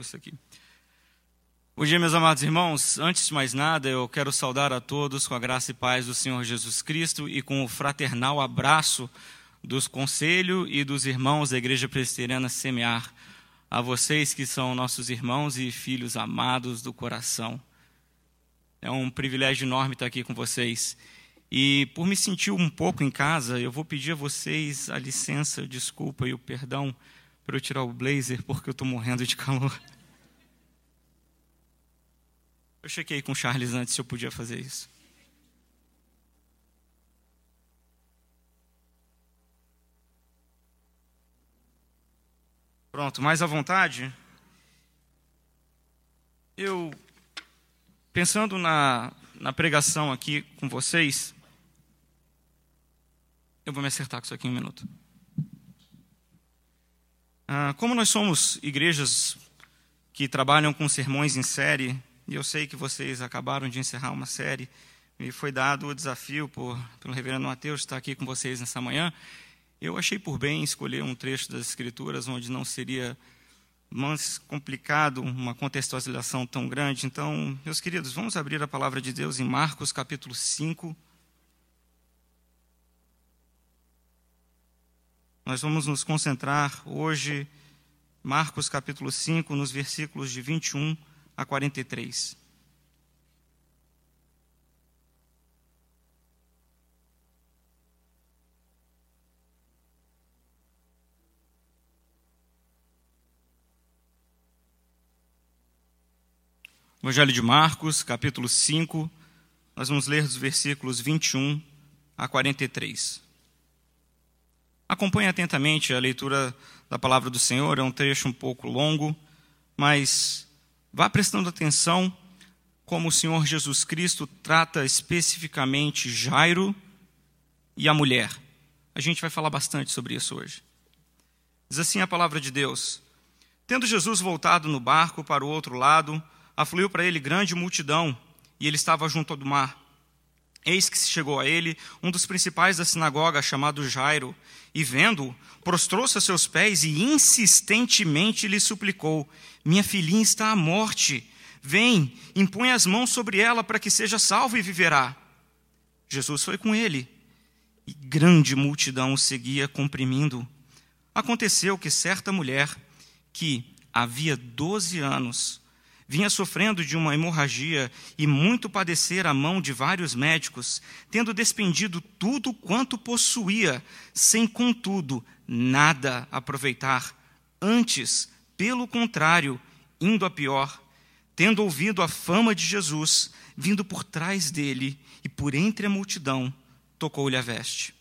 isso aqui. Bom dia, meus amados irmãos. Antes de mais nada, eu quero saudar a todos com a graça e paz do Senhor Jesus Cristo e com o fraternal abraço dos conselhos e dos irmãos da Igreja Presbiteriana Semear. A vocês que são nossos irmãos e filhos amados do coração. É um privilégio enorme estar aqui com vocês. E por me sentir um pouco em casa, eu vou pedir a vocês a licença, a desculpa e o perdão para eu tirar o blazer, porque eu estou morrendo de calor. Eu chequei com o Charles antes se eu podia fazer isso. Pronto, mais à vontade. Eu, pensando na, na pregação aqui com vocês, eu vou me acertar com isso aqui em um minuto. Ah, como nós somos igrejas que trabalham com sermões em série, e eu sei que vocês acabaram de encerrar uma série, me foi dado o desafio por, pelo reverendo Mateus estar aqui com vocês nessa manhã, eu achei por bem escolher um trecho das Escrituras onde não seria mais complicado uma contextualização tão grande. Então, meus queridos, vamos abrir a palavra de Deus em Marcos capítulo 5. Nós vamos nos concentrar hoje, Marcos capítulo 5, nos versículos de 21 a 43. Evangelho de Marcos, capítulo 5, nós vamos ler dos versículos 21 a 43. Acompanhe atentamente a leitura da palavra do Senhor, é um trecho um pouco longo, mas vá prestando atenção como o Senhor Jesus Cristo trata especificamente Jairo e a mulher. A gente vai falar bastante sobre isso hoje. Diz assim a palavra de Deus: Tendo Jesus voltado no barco para o outro lado, afluiu para ele grande multidão, e ele estava junto ao mar. Eis que se chegou a ele um dos principais da sinagoga, chamado Jairo, e vendo-o, prostrou-se a seus pés e insistentemente lhe suplicou: Minha filhinha está à morte. Vem, impõe as mãos sobre ela para que seja salvo e viverá. Jesus foi com ele, e grande multidão o seguia comprimindo. Aconteceu que certa mulher, que havia doze anos, vinha sofrendo de uma hemorragia e muito padecer a mão de vários médicos, tendo despendido tudo quanto possuía, sem contudo nada aproveitar. Antes, pelo contrário, indo a pior, tendo ouvido a fama de Jesus, vindo por trás dele e por entre a multidão, tocou-lhe a veste.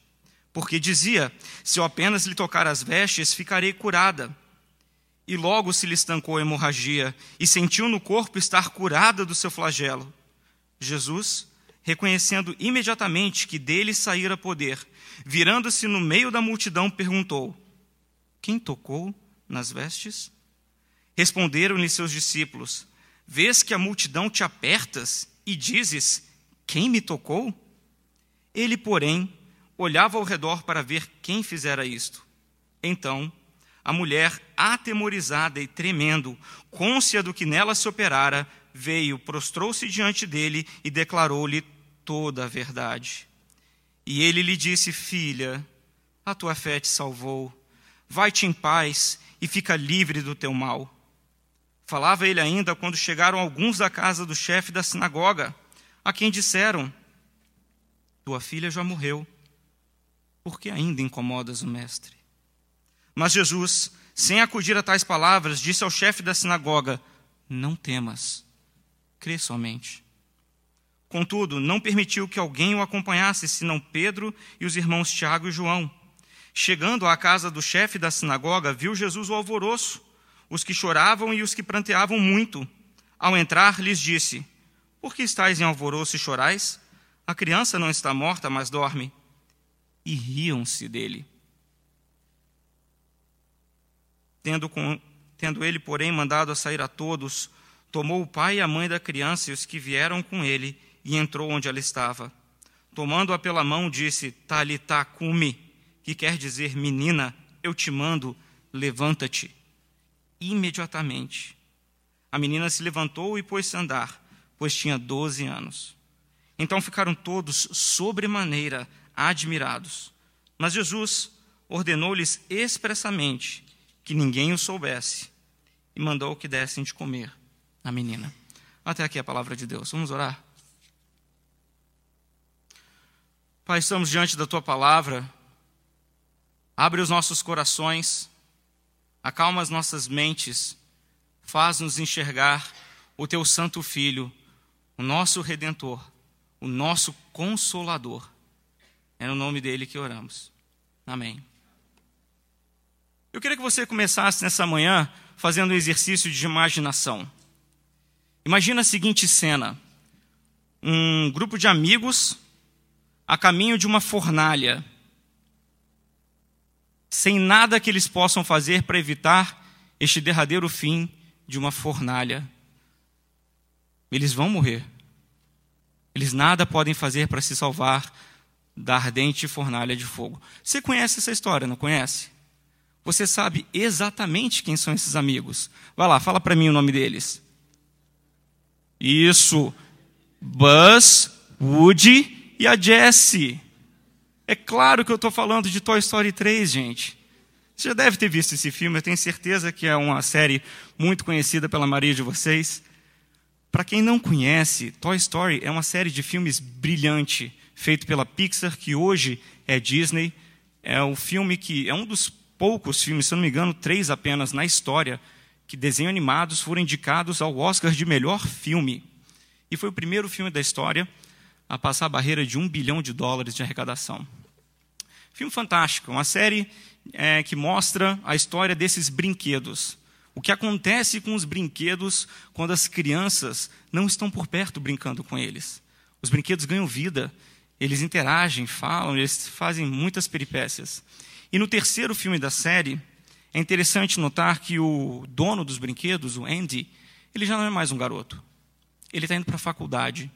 Porque dizia: Se eu apenas lhe tocar as vestes, ficarei curada. E logo se lhe estancou a hemorragia e sentiu no corpo estar curada do seu flagelo. Jesus, reconhecendo imediatamente que dele saíra poder, virando-se no meio da multidão, perguntou: Quem tocou nas vestes? Responderam-lhe seus discípulos: Vês que a multidão te apertas e dizes: Quem me tocou? Ele, porém, olhava ao redor para ver quem fizera isto. Então, a mulher, atemorizada e tremendo, côncia do que nela se operara, veio, prostrou-se diante dele e declarou-lhe toda a verdade. E ele lhe disse: Filha, a tua fé te salvou. Vai-te em paz e fica livre do teu mal. Falava ele ainda quando chegaram alguns da casa do chefe da sinagoga, a quem disseram: Tua filha já morreu. Por que ainda incomodas o mestre? Mas Jesus, sem acudir a tais palavras, disse ao chefe da sinagoga: Não temas, crê somente. Contudo, não permitiu que alguém o acompanhasse, senão Pedro e os irmãos Tiago e João. Chegando à casa do chefe da sinagoga, viu Jesus o alvoroço, os que choravam e os que pranteavam muito. Ao entrar, lhes disse: Por que estáis em alvoroço e chorais? A criança não está morta, mas dorme. E riam-se dele. Tendo, com, tendo ele, porém, mandado a sair a todos, tomou o pai e a mãe da criança e os que vieram com ele, e entrou onde ela estava. Tomando-a pela mão, disse: Talita cumi, que quer dizer, menina, eu te mando, levanta-te. Imediatamente A menina se levantou e pôs-se a andar, pois tinha doze anos. Então ficaram todos sobremaneira admirados. Mas Jesus ordenou-lhes expressamente que ninguém o soubesse e mandou que dessem de comer à menina. Até aqui a palavra de Deus. Vamos orar? Pai, estamos diante da tua palavra. Abre os nossos corações, acalma as nossas mentes, faz-nos enxergar o teu santo filho, o nosso redentor, o nosso consolador. É no nome dele que oramos. Amém. Eu queria que você começasse nessa manhã fazendo um exercício de imaginação. Imagina a seguinte cena: um grupo de amigos a caminho de uma fornalha, sem nada que eles possam fazer para evitar este derradeiro fim de uma fornalha. Eles vão morrer. Eles nada podem fazer para se salvar da ardente fornalha de fogo. Você conhece essa história, não conhece? Você sabe exatamente quem são esses amigos. Vai lá, fala para mim o nome deles. Isso. Buzz, Woody e a Jessie. É claro que eu estou falando de Toy Story 3, gente. Você já deve ter visto esse filme, eu tenho certeza que é uma série muito conhecida pela maioria de vocês. Para quem não conhece, Toy Story é uma série de filmes brilhante, feito pela Pixar, que hoje é Disney. É um filme que é um dos poucos filmes, se não me engano, três apenas na história, que desenhos animados foram indicados ao Oscar de melhor filme. E foi o primeiro filme da história a passar a barreira de um bilhão de dólares de arrecadação. Filme fantástico, uma série é, que mostra a história desses brinquedos. O que acontece com os brinquedos quando as crianças não estão por perto brincando com eles. Os brinquedos ganham vida, eles interagem, falam, eles fazem muitas peripécias. E no terceiro filme da série, é interessante notar que o dono dos brinquedos, o Andy, ele já não é mais um garoto. Ele está indo para a faculdade.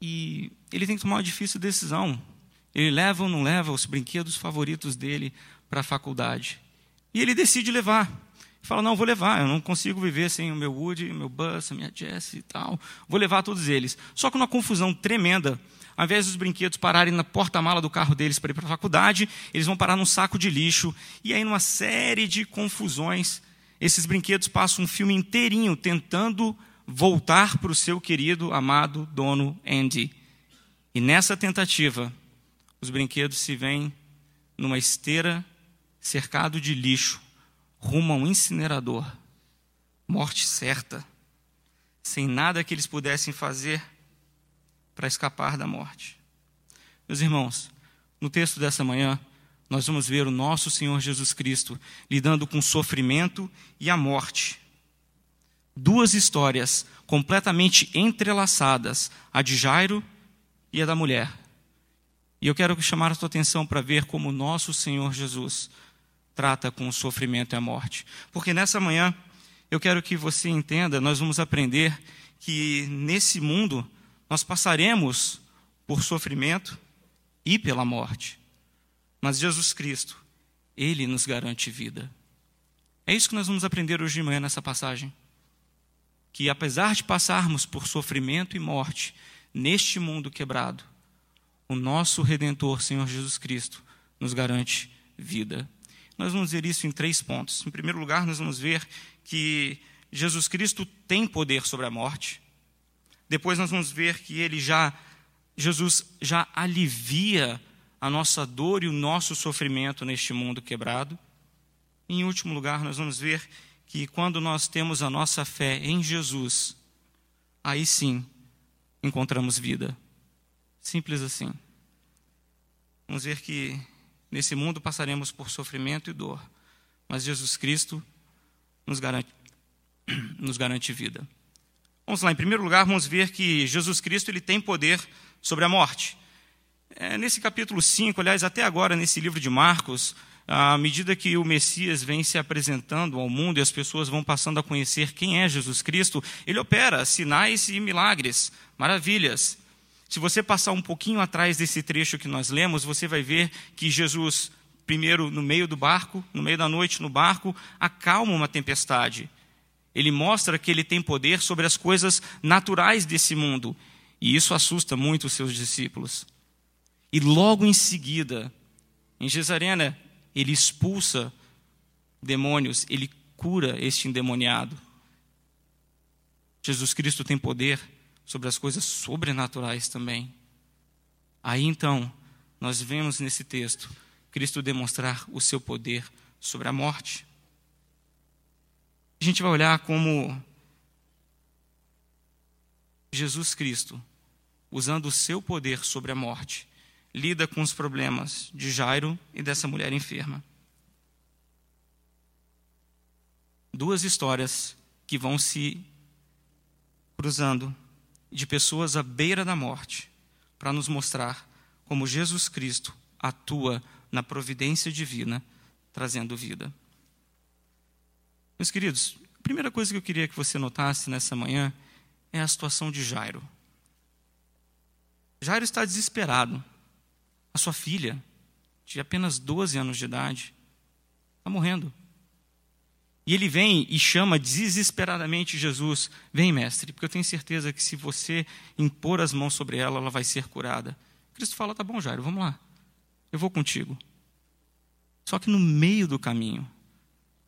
E ele tem que tomar uma difícil decisão. Ele leva ou não leva os brinquedos favoritos dele para a faculdade. E ele decide levar. Fala: Não, vou levar, eu não consigo viver sem o meu Woody, o meu Buzz, a minha Jessie e tal. Vou levar todos eles. Só que uma confusão tremenda. Ao invés dos brinquedos pararem na porta-mala do carro deles para ir para a faculdade, eles vão parar num saco de lixo. E aí, numa série de confusões, esses brinquedos passam um filme inteirinho tentando voltar para o seu querido, amado dono Andy. E nessa tentativa, os brinquedos se veem numa esteira cercado de lixo, rumo a um incinerador. Morte certa, sem nada que eles pudessem fazer para escapar da morte. Meus irmãos, no texto dessa manhã, nós vamos ver o nosso Senhor Jesus Cristo lidando com o sofrimento e a morte duas histórias completamente entrelaçadas, a de Jairo e a da mulher. E eu quero chamar a sua atenção para ver como o nosso Senhor Jesus trata com o sofrimento e a morte. Porque nessa manhã eu quero que você entenda, nós vamos aprender que nesse mundo nós passaremos por sofrimento e pela morte. Mas Jesus Cristo, ele nos garante vida. É isso que nós vamos aprender hoje de manhã nessa passagem que apesar de passarmos por sofrimento e morte neste mundo quebrado, o nosso redentor, Senhor Jesus Cristo, nos garante vida. Nós vamos ver isso em três pontos. Em primeiro lugar, nós vamos ver que Jesus Cristo tem poder sobre a morte. Depois nós vamos ver que ele já Jesus já alivia a nossa dor e o nosso sofrimento neste mundo quebrado. Em último lugar, nós vamos ver que quando nós temos a nossa fé em Jesus, aí sim encontramos vida. Simples assim. Vamos ver que nesse mundo passaremos por sofrimento e dor, mas Jesus Cristo nos garante, nos garante vida. Vamos lá, em primeiro lugar, vamos ver que Jesus Cristo ele tem poder sobre a morte. É, nesse capítulo 5, aliás, até agora, nesse livro de Marcos, à medida que o Messias vem se apresentando ao mundo e as pessoas vão passando a conhecer quem é Jesus Cristo, ele opera sinais e milagres, maravilhas. Se você passar um pouquinho atrás desse trecho que nós lemos, você vai ver que Jesus, primeiro no meio do barco, no meio da noite no barco, acalma uma tempestade. Ele mostra que ele tem poder sobre as coisas naturais desse mundo. E isso assusta muito os seus discípulos. E logo em seguida, em Gesarena, ele expulsa demônios, ele cura este endemoniado. Jesus Cristo tem poder sobre as coisas sobrenaturais também. Aí então, nós vemos nesse texto Cristo demonstrar o seu poder sobre a morte. A gente vai olhar como Jesus Cristo, usando o seu poder sobre a morte, lida com os problemas de Jairo e dessa mulher enferma. Duas histórias que vão se cruzando de pessoas à beira da morte, para nos mostrar como Jesus Cristo atua na providência divina, trazendo vida. Meus queridos, a primeira coisa que eu queria que você notasse nessa manhã é a situação de Jairo. Jairo está desesperado. A sua filha, de apenas 12 anos de idade, está morrendo. E ele vem e chama desesperadamente Jesus: Vem, mestre, porque eu tenho certeza que se você impor as mãos sobre ela, ela vai ser curada. Cristo fala: Tá bom, Jairo, vamos lá. Eu vou contigo. Só que no meio do caminho,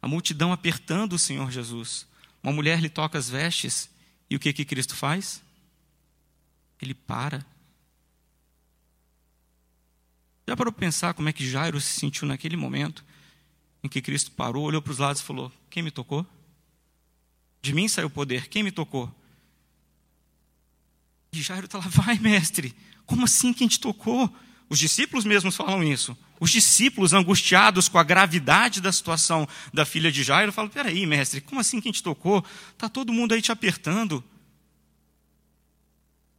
a multidão apertando o Senhor Jesus. Uma mulher lhe toca as vestes e o que que Cristo faz? Ele para. Já para pensar como é que Jairo se sentiu naquele momento em que Cristo parou, olhou para os lados e falou: Quem me tocou? De mim saiu o poder, quem me tocou? E Jairo está lá, vai, mestre, como assim quem te tocou? Os discípulos mesmos falam isso. Os discípulos, angustiados com a gravidade da situação da filha de Jairo, falam: peraí, mestre, como assim quem te tocou? Está todo mundo aí te apertando.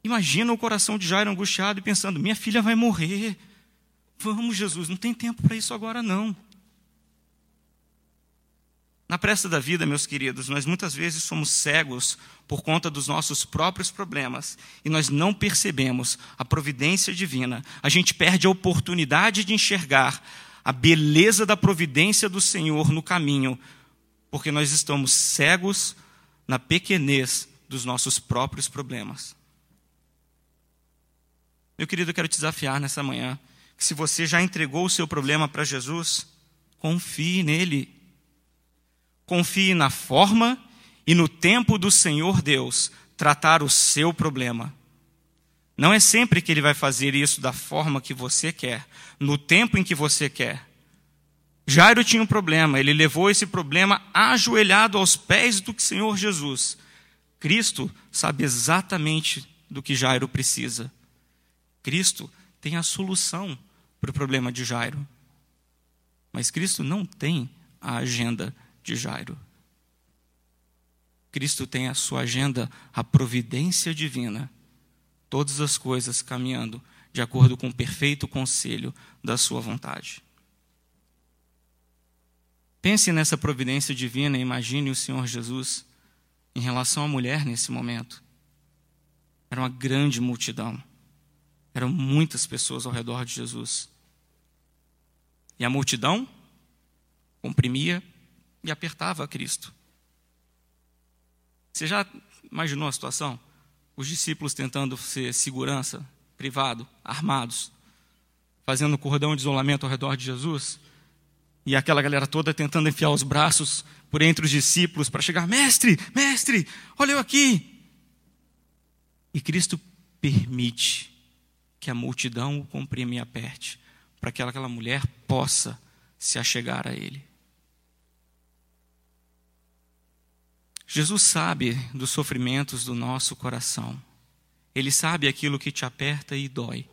Imagina o coração de Jairo angustiado e pensando: minha filha vai morrer. Vamos, Jesus, não tem tempo para isso agora não. Na pressa da vida, meus queridos, nós muitas vezes somos cegos por conta dos nossos próprios problemas e nós não percebemos a providência divina. A gente perde a oportunidade de enxergar a beleza da providência do Senhor no caminho, porque nós estamos cegos na pequenez dos nossos próprios problemas. Meu querido, eu quero te desafiar nessa manhã que se você já entregou o seu problema para Jesus, confie nele. Confie na forma e no tempo do Senhor Deus tratar o seu problema. Não é sempre que ele vai fazer isso da forma que você quer, no tempo em que você quer. Jairo tinha um problema, ele levou esse problema ajoelhado aos pés do Senhor Jesus. Cristo sabe exatamente do que Jairo precisa. Cristo tem a solução para o problema de Jairo. Mas Cristo não tem a agenda de Jairo. Cristo tem a sua agenda, a providência divina, todas as coisas caminhando de acordo com o perfeito conselho da sua vontade. Pense nessa providência divina e imagine o Senhor Jesus em relação à mulher nesse momento. Era uma grande multidão. Eram muitas pessoas ao redor de Jesus. E a multidão comprimia e apertava a Cristo. Você já imaginou a situação? Os discípulos tentando ser segurança, privado, armados, fazendo cordão de isolamento ao redor de Jesus, e aquela galera toda tentando enfiar os braços por entre os discípulos para chegar, mestre, mestre, olha eu aqui. E Cristo permite que a multidão o comprime e aperte, para que aquela mulher possa se achegar a Ele. Jesus sabe dos sofrimentos do nosso coração. Ele sabe aquilo que te aperta e dói.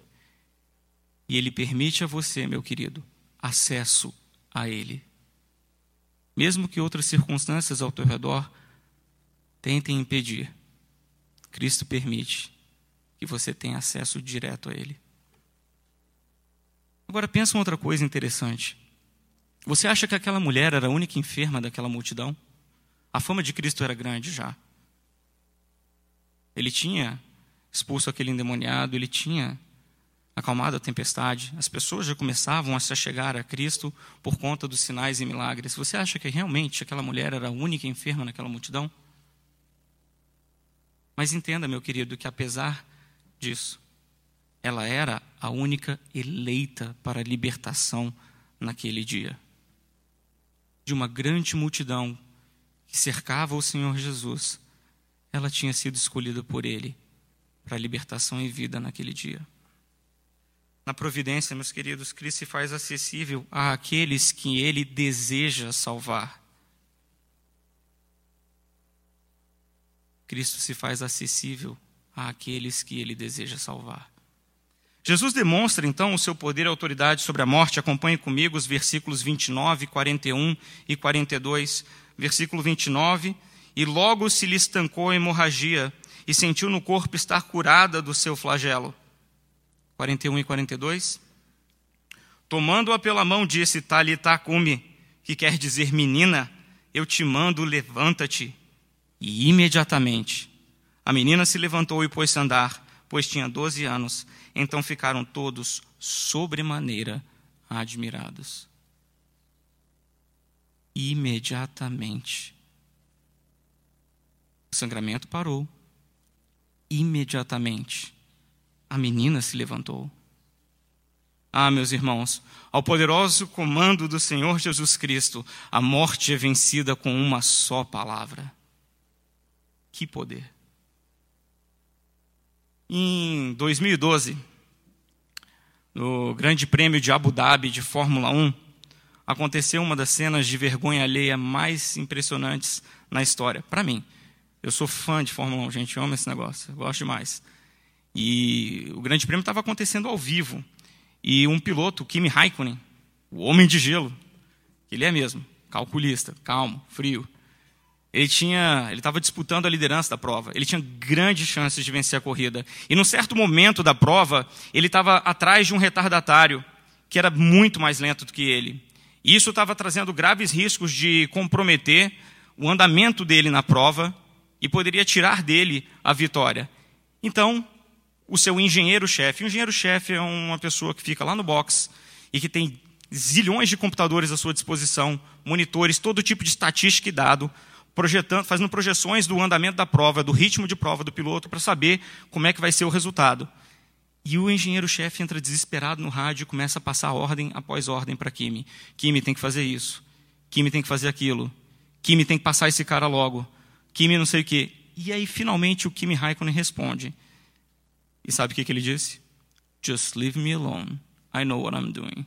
E Ele permite a você, meu querido, acesso a Ele. Mesmo que outras circunstâncias ao teu redor tentem impedir, Cristo permite que você tenha acesso direto a Ele. Agora pensa uma outra coisa interessante. Você acha que aquela mulher era a única enferma daquela multidão? A fama de Cristo era grande já. Ele tinha expulso aquele endemoniado, ele tinha acalmado a tempestade. As pessoas já começavam a se chegar a Cristo por conta dos sinais e milagres. Você acha que realmente aquela mulher era a única enferma naquela multidão? Mas entenda, meu querido, que apesar disso, ela era a única eleita para a libertação naquele dia. De uma grande multidão que cercava o Senhor Jesus, ela tinha sido escolhida por Ele para libertação e vida naquele dia. Na providência, meus queridos, Cristo se faz acessível àqueles que Ele deseja salvar. Cristo se faz acessível àqueles que Ele deseja salvar. Jesus demonstra então o seu poder e autoridade sobre a morte. Acompanhe comigo os versículos 29, 41 e 42. Versículo 29. E logo se lhe estancou a hemorragia e sentiu no corpo estar curada do seu flagelo. 41 e 42. Tomando-a pela mão, disse: Talita cumi, que quer dizer menina, eu te mando, levanta-te. E imediatamente a menina se levantou e pôs-se a andar, pois tinha doze anos. Então ficaram todos sobremaneira admirados. Imediatamente. O sangramento parou. Imediatamente. A menina se levantou. Ah, meus irmãos, ao poderoso comando do Senhor Jesus Cristo, a morte é vencida com uma só palavra. Que poder! Em 2012, no Grande Prêmio de Abu Dhabi de Fórmula 1, aconteceu uma das cenas de vergonha alheia mais impressionantes na história. Para mim, eu sou fã de Fórmula 1, gente, eu amo esse negócio, eu gosto demais. E o Grande Prêmio estava acontecendo ao vivo. E um piloto, Kimi Raikkonen, o homem de gelo, ele é mesmo, calculista, calmo, frio, ele tinha, ele estava disputando a liderança da prova. Ele tinha grandes chances de vencer a corrida. E num certo momento da prova, ele estava atrás de um retardatário que era muito mais lento do que ele. Isso estava trazendo graves riscos de comprometer o andamento dele na prova e poderia tirar dele a vitória. Então, o seu engenheiro-chefe, o engenheiro-chefe é uma pessoa que fica lá no box e que tem zilhões de computadores à sua disposição, monitores, todo tipo de estatística e dado projetando, fazendo projeções do andamento da prova, do ritmo de prova do piloto, para saber como é que vai ser o resultado. E o engenheiro-chefe entra desesperado no rádio e começa a passar ordem após ordem para Kimi. Kimi tem que fazer isso. Kimi tem que fazer aquilo. Kimi tem que passar esse cara logo. Kimi não sei o quê. E aí, finalmente, o Kimi Raikkonen responde. E sabe o que, que ele disse? Just leave me alone. I know what I'm doing.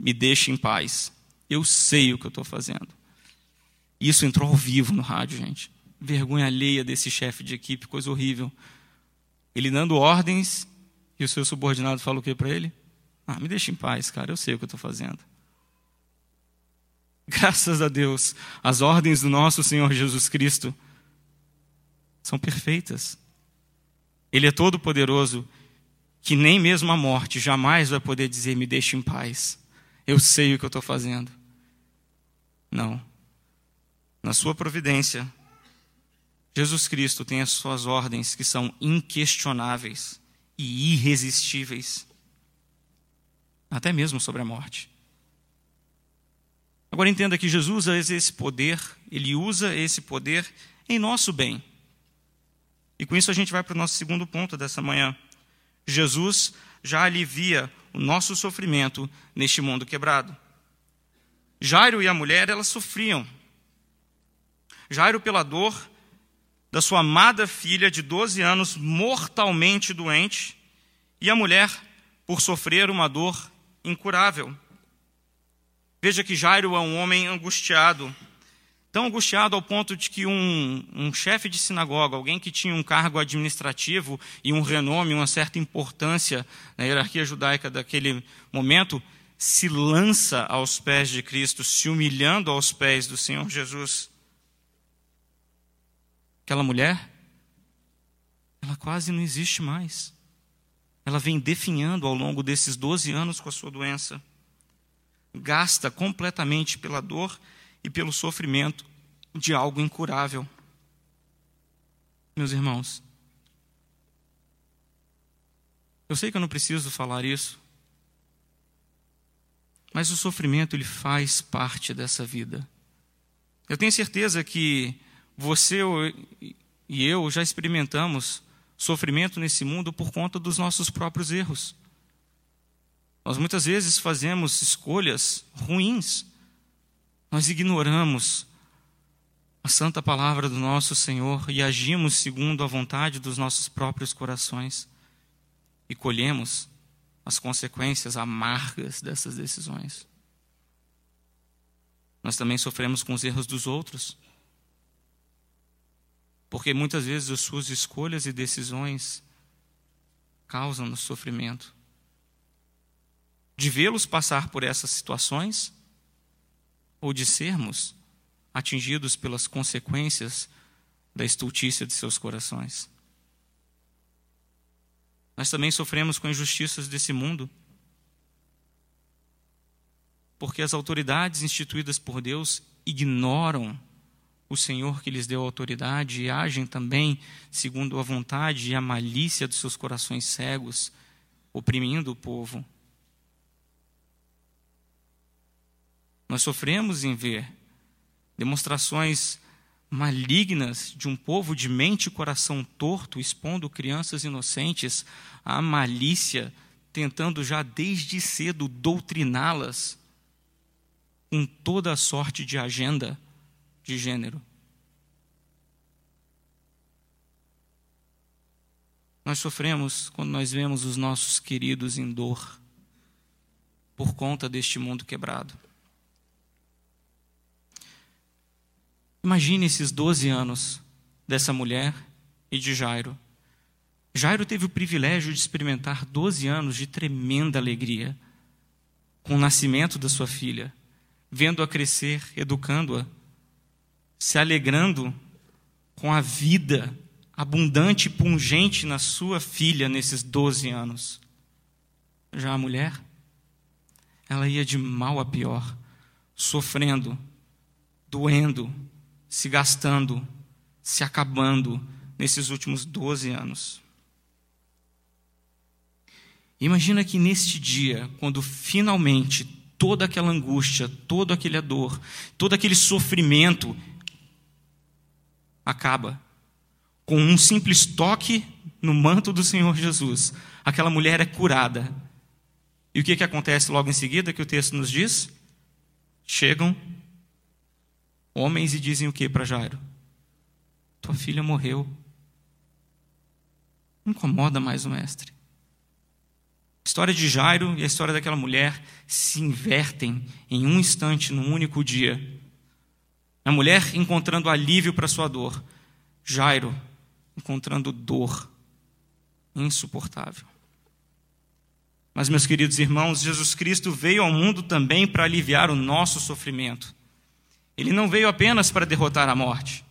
Me deixe em paz. Eu sei o que eu estou fazendo. Isso entrou ao vivo no rádio, gente. Vergonha alheia desse chefe de equipe, coisa horrível. Ele dando ordens e o seu subordinado fala o que para ele? Ah, me deixa em paz, cara, eu sei o que eu estou fazendo. Graças a Deus, as ordens do nosso Senhor Jesus Cristo são perfeitas. Ele é todo poderoso, que nem mesmo a morte jamais vai poder dizer: me deixe em paz. Eu sei o que eu estou fazendo. Não na sua providência, Jesus Cristo tem as suas ordens que são inquestionáveis e irresistíveis, até mesmo sobre a morte. Agora entenda que Jesus usa esse poder, ele usa esse poder em nosso bem. E com isso a gente vai para o nosso segundo ponto dessa manhã. Jesus já alivia o nosso sofrimento neste mundo quebrado. Jairo e a mulher, elas sofriam Jairo, pela dor da sua amada filha de 12 anos, mortalmente doente, e a mulher, por sofrer uma dor incurável. Veja que Jairo é um homem angustiado, tão angustiado ao ponto de que um, um chefe de sinagoga, alguém que tinha um cargo administrativo e um renome, uma certa importância na hierarquia judaica daquele momento, se lança aos pés de Cristo, se humilhando aos pés do Senhor Jesus. Aquela mulher, ela quase não existe mais. Ela vem definhando ao longo desses 12 anos com a sua doença. Gasta completamente pela dor e pelo sofrimento de algo incurável. Meus irmãos, eu sei que eu não preciso falar isso, mas o sofrimento ele faz parte dessa vida. Eu tenho certeza que você e eu já experimentamos sofrimento nesse mundo por conta dos nossos próprios erros. Nós muitas vezes fazemos escolhas ruins, nós ignoramos a santa palavra do nosso Senhor e agimos segundo a vontade dos nossos próprios corações e colhemos as consequências amargas dessas decisões. Nós também sofremos com os erros dos outros, porque muitas vezes as suas escolhas e decisões causam-nos sofrimento. De vê-los passar por essas situações, ou de sermos atingidos pelas consequências da estultícia de seus corações. Nós também sofremos com injustiças desse mundo, porque as autoridades instituídas por Deus ignoram o Senhor que lhes deu autoridade e agem também segundo a vontade e a malícia dos seus corações cegos, oprimindo o povo. Nós sofremos em ver demonstrações malignas de um povo de mente e coração torto, expondo crianças inocentes à malícia, tentando já desde cedo doutriná-las com toda a sorte de agenda de gênero. Nós sofremos quando nós vemos os nossos queridos em dor por conta deste mundo quebrado. Imagine esses 12 anos dessa mulher e de Jairo. Jairo teve o privilégio de experimentar 12 anos de tremenda alegria com o nascimento da sua filha, vendo-a crescer, educando-a, se alegrando com a vida abundante e pungente na sua filha nesses 12 anos. Já a mulher, ela ia de mal a pior, sofrendo, doendo, se gastando, se acabando nesses últimos 12 anos. Imagina que neste dia, quando finalmente toda aquela angústia, toda aquela dor, todo aquele sofrimento acaba com um simples toque no manto do Senhor Jesus. Aquela mulher é curada. E o que, que acontece logo em seguida que o texto nos diz? Chegam homens e dizem o que para Jairo? Tua filha morreu. Incomoda mais o mestre. A história de Jairo e a história daquela mulher se invertem em um instante, num único dia. A mulher encontrando alívio para sua dor. Jairo encontrando dor insuportável. Mas, meus queridos irmãos, Jesus Cristo veio ao mundo também para aliviar o nosso sofrimento. Ele não veio apenas para derrotar a morte.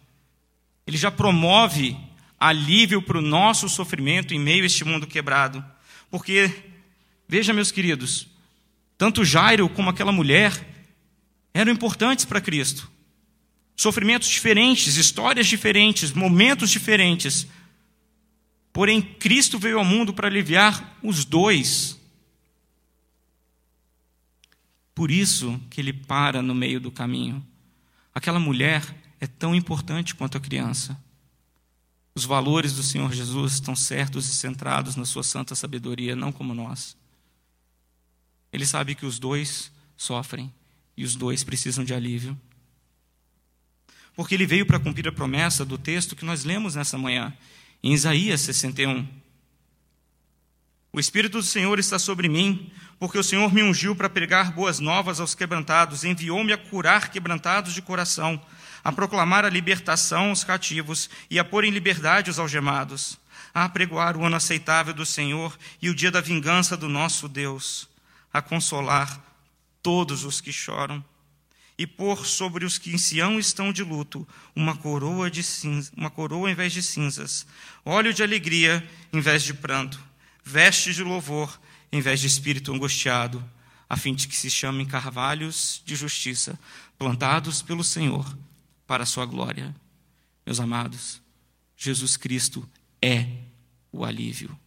Ele já promove alívio para o nosso sofrimento em meio a este mundo quebrado. Porque, veja, meus queridos, tanto Jairo como aquela mulher eram importantes para Cristo. Sofrimentos diferentes, histórias diferentes, momentos diferentes. Porém, Cristo veio ao mundo para aliviar os dois. Por isso que ele para no meio do caminho. Aquela mulher é tão importante quanto a criança. Os valores do Senhor Jesus estão certos e centrados na sua santa sabedoria, não como nós. Ele sabe que os dois sofrem e os dois precisam de alívio. Porque ele veio para cumprir a promessa do texto que nós lemos nessa manhã, em Isaías 61. O Espírito do Senhor está sobre mim, porque o Senhor me ungiu para pregar boas novas aos quebrantados, enviou-me a curar quebrantados de coração, a proclamar a libertação aos cativos e a pôr em liberdade os algemados, a apregoar o ano aceitável do Senhor e o dia da vingança do nosso Deus, a consolar todos os que choram e pôr sobre os que em Sião estão de luto uma coroa de cinza, uma coroa em vez de cinzas, óleo de alegria em vez de pranto vestes de louvor em vez de espírito angustiado, a fim de que se chamem carvalhos de justiça, plantados pelo Senhor para a sua glória. Meus amados, Jesus Cristo é o alívio.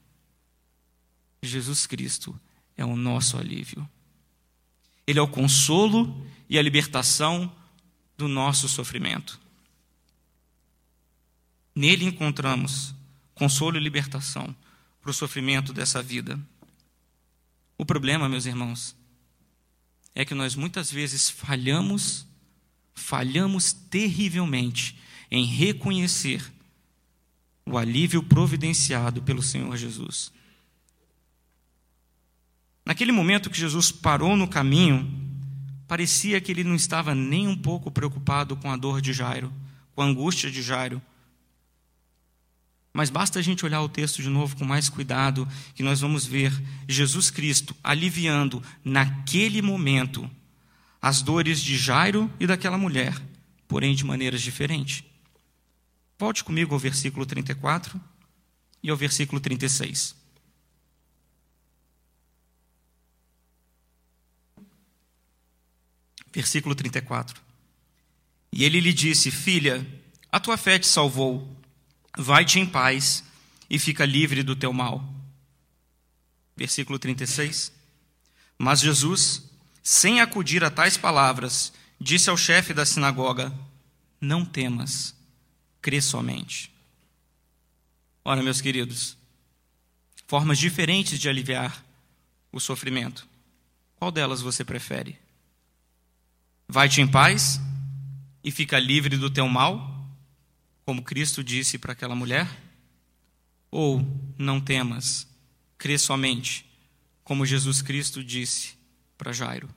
Jesus Cristo é o nosso alívio. Ele é o consolo e a libertação do nosso sofrimento. Nele encontramos consolo e libertação para o sofrimento dessa vida. O problema, meus irmãos, é que nós muitas vezes falhamos, falhamos terrivelmente em reconhecer o alívio providenciado pelo Senhor Jesus. Naquele momento que Jesus parou no caminho, parecia que ele não estava nem um pouco preocupado com a dor de Jairo, com a angústia de Jairo. Mas basta a gente olhar o texto de novo com mais cuidado, que nós vamos ver Jesus Cristo aliviando naquele momento as dores de Jairo e daquela mulher, porém de maneiras diferentes. Volte comigo ao versículo 34 e ao versículo 36. Versículo 34. E ele lhe disse: Filha, a tua fé te salvou Vai-te em paz e fica livre do teu mal. Versículo 36. Mas Jesus, sem acudir a tais palavras, disse ao chefe da sinagoga: Não temas, crê somente. Ora, meus queridos, formas diferentes de aliviar o sofrimento. Qual delas você prefere? Vai-te em paz e fica livre do teu mal? como Cristo disse para aquela mulher? Ou não temas, crê somente, como Jesus Cristo disse para Jairo?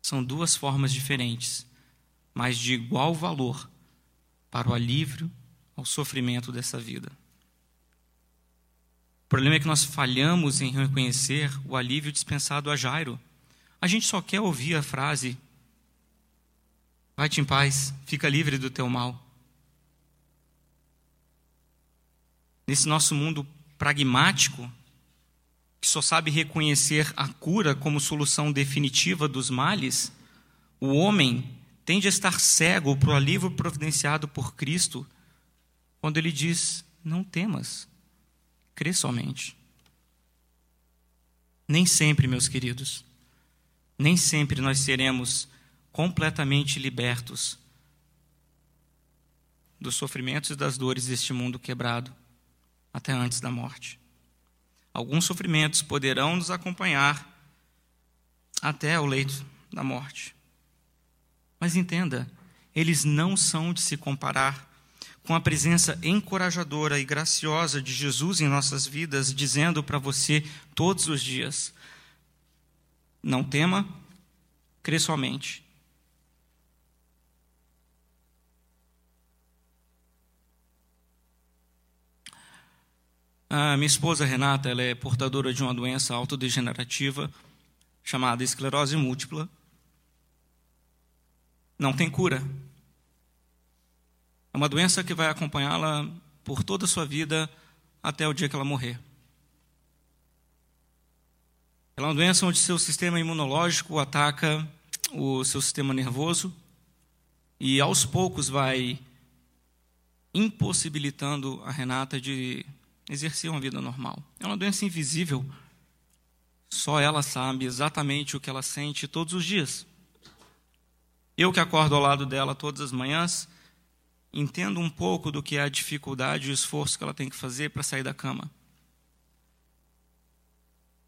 São duas formas diferentes, mas de igual valor para o alívio ao sofrimento dessa vida. O problema é que nós falhamos em reconhecer o alívio dispensado a Jairo. A gente só quer ouvir a frase Vai-te em paz, fica livre do teu mal. Nesse nosso mundo pragmático, que só sabe reconhecer a cura como solução definitiva dos males, o homem tende a estar cego para o alívio providenciado por Cristo quando ele diz: Não temas, crê somente. Nem sempre, meus queridos, nem sempre nós seremos completamente libertos dos sofrimentos e das dores deste mundo quebrado até antes da morte. Alguns sofrimentos poderão nos acompanhar até o leito da morte. Mas entenda, eles não são de se comparar com a presença encorajadora e graciosa de Jesus em nossas vidas, dizendo para você todos os dias: não tema, crê somente. A minha esposa Renata, ela é portadora de uma doença autodegenerativa chamada esclerose múltipla. Não tem cura. É uma doença que vai acompanhá-la por toda a sua vida até o dia que ela morrer. Ela é uma doença onde seu sistema imunológico ataca o seu sistema nervoso e aos poucos vai impossibilitando a Renata de exercer uma vida normal. É uma doença invisível. Só ela sabe exatamente o que ela sente todos os dias. Eu que acordo ao lado dela todas as manhãs, entendo um pouco do que é a dificuldade e o esforço que ela tem que fazer para sair da cama.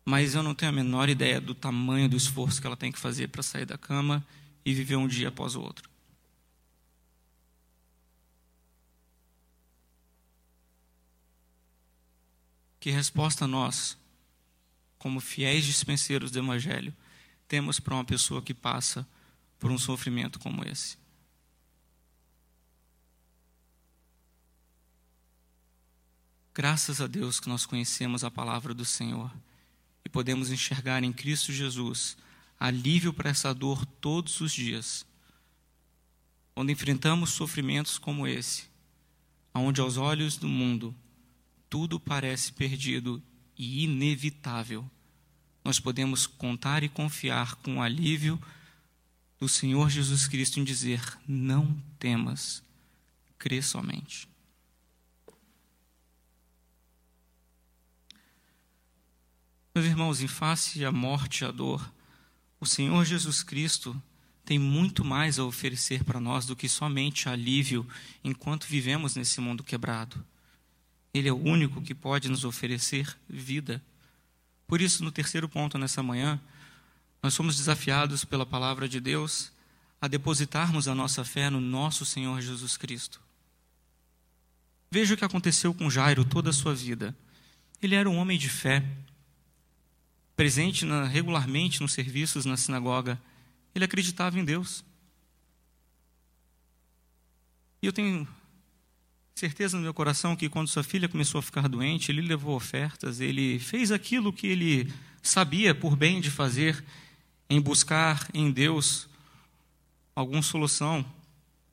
Mas eu não tenho a menor ideia do tamanho do esforço que ela tem que fazer para sair da cama e viver um dia após o outro. Que resposta nós, como fiéis dispenseiros do Evangelho, temos para uma pessoa que passa por um sofrimento como esse? Graças a Deus que nós conhecemos a palavra do Senhor e podemos enxergar em Cristo Jesus alívio para essa dor todos os dias. Quando enfrentamos sofrimentos como esse, onde aos olhos do mundo tudo parece perdido e inevitável, nós podemos contar e confiar com o alívio do Senhor Jesus Cristo em dizer: não temas, crê somente. Meus irmãos, em face à morte e à dor, o Senhor Jesus Cristo tem muito mais a oferecer para nós do que somente alívio enquanto vivemos nesse mundo quebrado. Ele é o único que pode nos oferecer vida. Por isso, no terceiro ponto nessa manhã, nós somos desafiados pela palavra de Deus a depositarmos a nossa fé no nosso Senhor Jesus Cristo. Veja o que aconteceu com Jairo toda a sua vida. Ele era um homem de fé, presente na, regularmente nos serviços na sinagoga, ele acreditava em Deus. E eu tenho certeza no meu coração que quando sua filha começou a ficar doente, ele levou ofertas, ele fez aquilo que ele sabia por bem de fazer, em buscar em Deus alguma solução,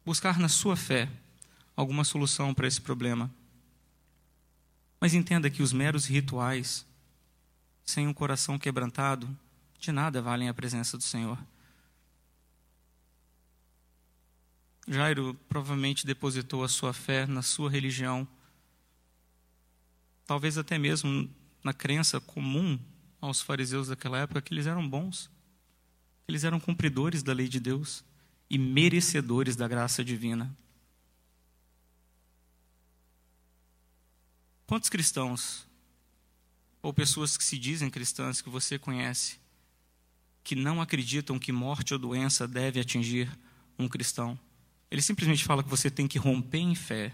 buscar na sua fé alguma solução para esse problema. Mas entenda que os meros rituais, sem um coração quebrantado, de nada valem a presença do Senhor. Jairo provavelmente depositou a sua fé na sua religião, talvez até mesmo na crença comum aos fariseus daquela época que eles eram bons, que eles eram cumpridores da lei de Deus e merecedores da graça divina. Quantos cristãos ou pessoas que se dizem cristãs que você conhece que não acreditam que morte ou doença deve atingir um cristão? Ele simplesmente fala que você tem que romper em fé,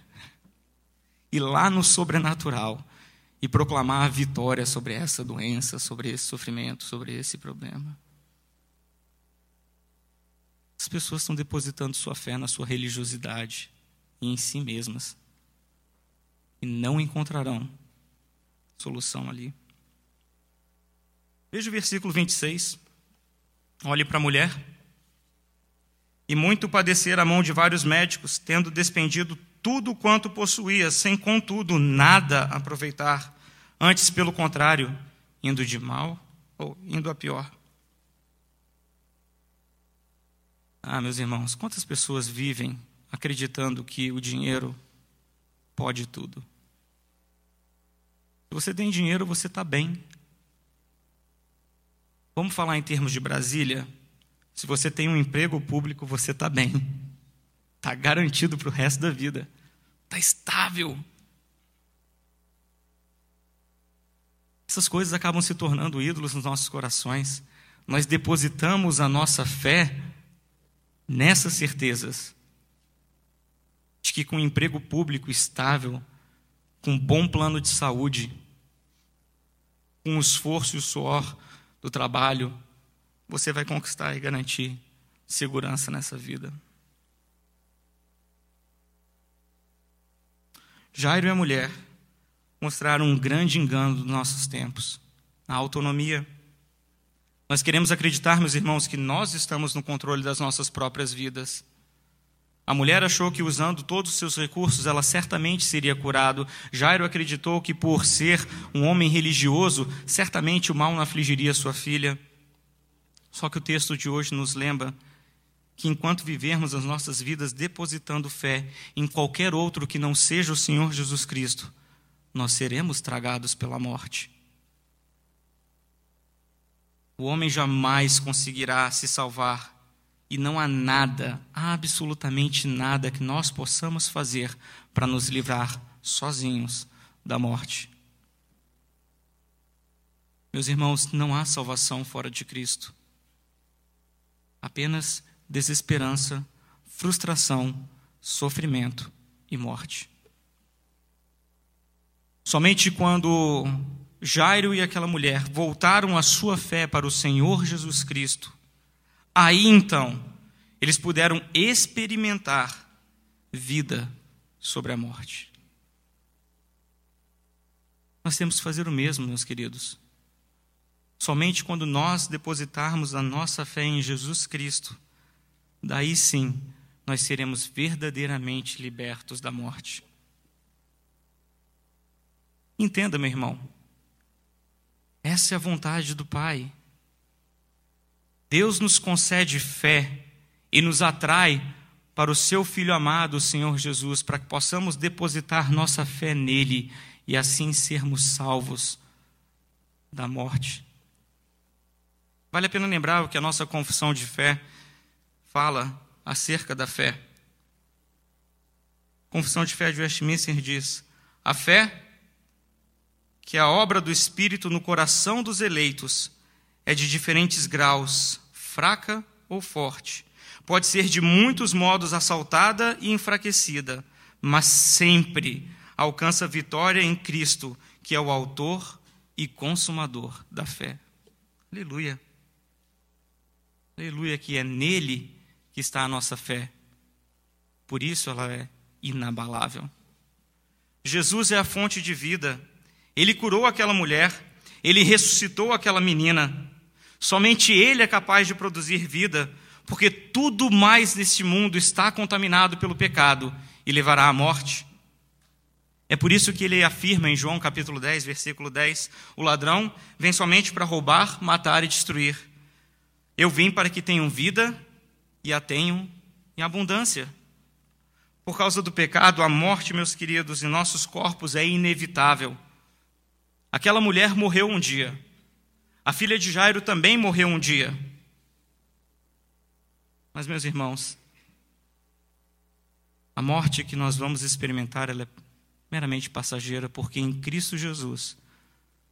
ir lá no sobrenatural e proclamar a vitória sobre essa doença, sobre esse sofrimento, sobre esse problema. As pessoas estão depositando sua fé na sua religiosidade e em si mesmas. E não encontrarão solução ali. Veja o versículo 26. Olhe para a mulher e muito padecer a mão de vários médicos, tendo despendido tudo quanto possuía, sem contudo nada aproveitar, antes pelo contrário, indo de mal ou indo a pior. Ah, meus irmãos, quantas pessoas vivem acreditando que o dinheiro pode tudo? Se você tem dinheiro, você está bem. Vamos falar em termos de Brasília? Se você tem um emprego público, você está bem. Está garantido para o resto da vida. Está estável. Essas coisas acabam se tornando ídolos nos nossos corações. Nós depositamos a nossa fé nessas certezas de que com um emprego público estável, com um bom plano de saúde, com esforço e o suor do trabalho, você vai conquistar e garantir segurança nessa vida. Jairo e a mulher mostraram um grande engano dos nossos tempos, a autonomia. Nós queremos acreditar, meus irmãos, que nós estamos no controle das nossas próprias vidas. A mulher achou que usando todos os seus recursos ela certamente seria curado. Jairo acreditou que por ser um homem religioso, certamente o mal não afligiria sua filha. Só que o texto de hoje nos lembra que enquanto vivermos as nossas vidas depositando fé em qualquer outro que não seja o Senhor Jesus Cristo, nós seremos tragados pela morte. O homem jamais conseguirá se salvar e não há nada, absolutamente nada que nós possamos fazer para nos livrar sozinhos da morte. Meus irmãos, não há salvação fora de Cristo apenas desesperança, frustração, sofrimento e morte. Somente quando Jairo e aquela mulher voltaram a sua fé para o Senhor Jesus Cristo, aí então eles puderam experimentar vida sobre a morte. Nós temos que fazer o mesmo, meus queridos. Somente quando nós depositarmos a nossa fé em Jesus Cristo, daí sim nós seremos verdadeiramente libertos da morte. Entenda, meu irmão, essa é a vontade do Pai. Deus nos concede fé e nos atrai para o seu Filho amado, o Senhor Jesus, para que possamos depositar nossa fé nele e assim sermos salvos da morte. Vale a pena lembrar que a nossa confissão de fé fala acerca da fé. Confissão de Fé de Westminster diz: a fé, que é a obra do Espírito no coração dos eleitos, é de diferentes graus, fraca ou forte. Pode ser de muitos modos assaltada e enfraquecida, mas sempre alcança vitória em Cristo, que é o autor e consumador da fé. Aleluia. Aleluia, que é nele que está a nossa fé. Por isso ela é inabalável. Jesus é a fonte de vida. Ele curou aquela mulher, ele ressuscitou aquela menina. Somente ele é capaz de produzir vida, porque tudo mais neste mundo está contaminado pelo pecado e levará à morte. É por isso que ele afirma em João capítulo 10, versículo 10: O ladrão vem somente para roubar, matar e destruir. Eu vim para que tenham vida e a tenham em abundância. Por causa do pecado, a morte, meus queridos, em nossos corpos é inevitável. Aquela mulher morreu um dia. A filha de Jairo também morreu um dia. Mas, meus irmãos, a morte que nós vamos experimentar é meramente passageira, porque em Cristo Jesus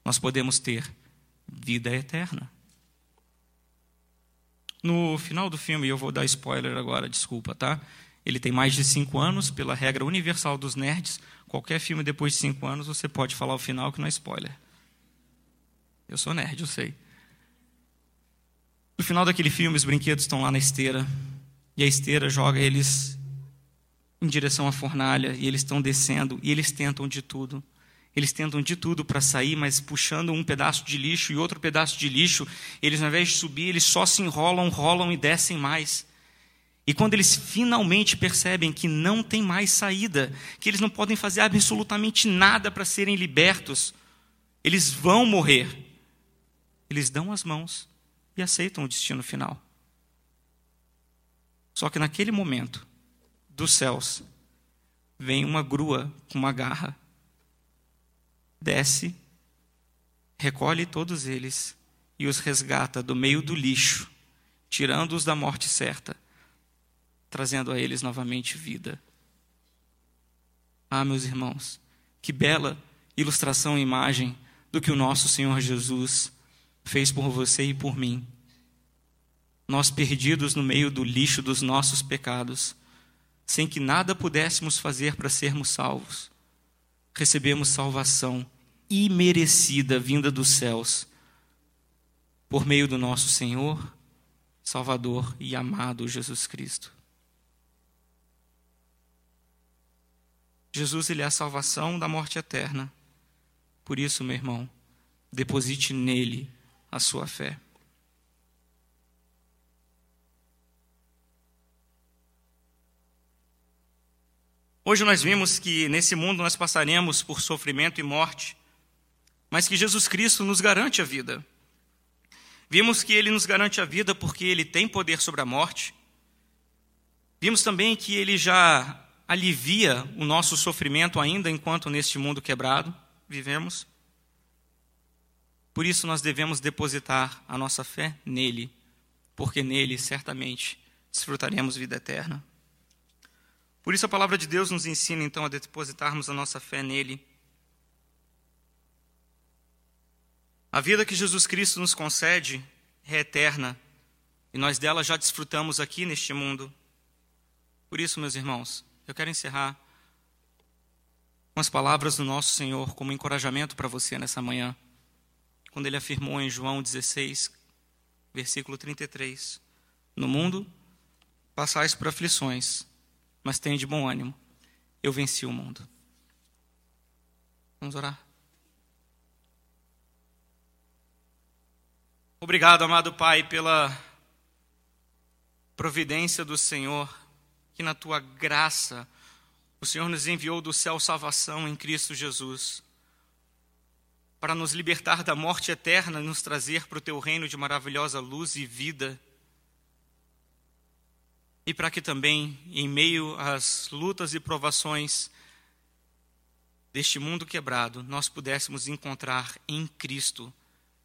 nós podemos ter vida eterna. No final do filme, eu vou dar spoiler agora, desculpa, tá? Ele tem mais de cinco anos, pela regra universal dos nerds. Qualquer filme depois de cinco anos, você pode falar o final que não é spoiler. Eu sou nerd, eu sei. No final daquele filme, os brinquedos estão lá na esteira. E a esteira joga eles em direção à fornalha. E eles estão descendo. E eles tentam de tudo. Eles tentam de tudo para sair, mas puxando um pedaço de lixo e outro pedaço de lixo. Eles, ao invés de subir, eles só se enrolam, rolam e descem mais. E quando eles finalmente percebem que não tem mais saída, que eles não podem fazer absolutamente nada para serem libertos, eles vão morrer. Eles dão as mãos e aceitam o destino final. Só que naquele momento, dos céus, vem uma grua com uma garra, desce, recolhe todos eles e os resgata do meio do lixo, tirando-os da morte certa trazendo a eles novamente vida. Ah, meus irmãos, que bela ilustração e imagem do que o nosso Senhor Jesus fez por você e por mim. Nós perdidos no meio do lixo dos nossos pecados, sem que nada pudéssemos fazer para sermos salvos, recebemos salvação imerecida vinda dos céus, por meio do nosso Senhor, Salvador e amado Jesus Cristo. Jesus ele é a salvação da morte eterna. Por isso, meu irmão, deposite nele a sua fé. Hoje nós vimos que nesse mundo nós passaremos por sofrimento e morte, mas que Jesus Cristo nos garante a vida. Vimos que ele nos garante a vida porque ele tem poder sobre a morte. Vimos também que ele já alivia o nosso sofrimento ainda enquanto neste mundo quebrado vivemos. Por isso nós devemos depositar a nossa fé nele, porque nele certamente desfrutaremos vida eterna. Por isso a palavra de Deus nos ensina então a depositarmos a nossa fé nele. A vida que Jesus Cristo nos concede é eterna e nós dela já desfrutamos aqui neste mundo. Por isso, meus irmãos, eu quero encerrar com as palavras do nosso Senhor como encorajamento para você nessa manhã, quando ele afirmou em João 16, versículo 33: No mundo passais por aflições, mas tenha de bom ânimo, eu venci o mundo. Vamos orar. Obrigado, amado Pai, pela providência do Senhor que na tua graça o Senhor nos enviou do céu salvação em Cristo Jesus, para nos libertar da morte eterna e nos trazer para o teu reino de maravilhosa luz e vida. E para que também, em meio às lutas e provações deste mundo quebrado, nós pudéssemos encontrar em Cristo,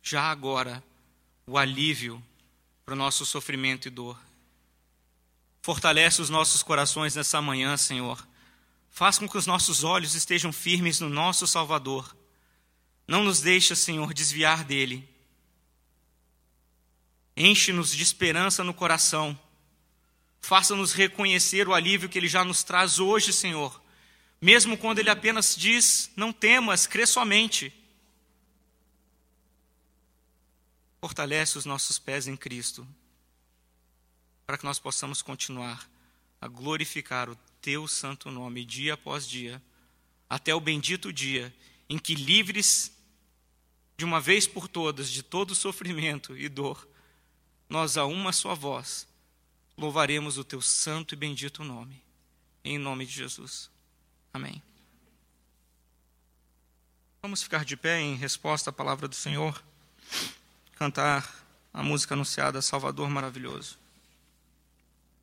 já agora, o alívio para o nosso sofrimento e dor. Fortalece os nossos corações nessa manhã, Senhor. Faz com que os nossos olhos estejam firmes no nosso Salvador. Não nos deixa, Senhor, desviar dele. Enche-nos de esperança no coração. Faça-nos reconhecer o alívio que ele já nos traz hoje, Senhor. Mesmo quando ele apenas diz: Não temas, crê somente. Fortalece os nossos pés em Cristo para que nós possamos continuar a glorificar o teu santo nome dia após dia, até o bendito dia em que, livres de uma vez por todas de todo sofrimento e dor, nós a uma só voz louvaremos o teu santo e bendito nome. Em nome de Jesus. Amém. Vamos ficar de pé em resposta à palavra do Senhor, cantar a música anunciada Salvador Maravilhoso.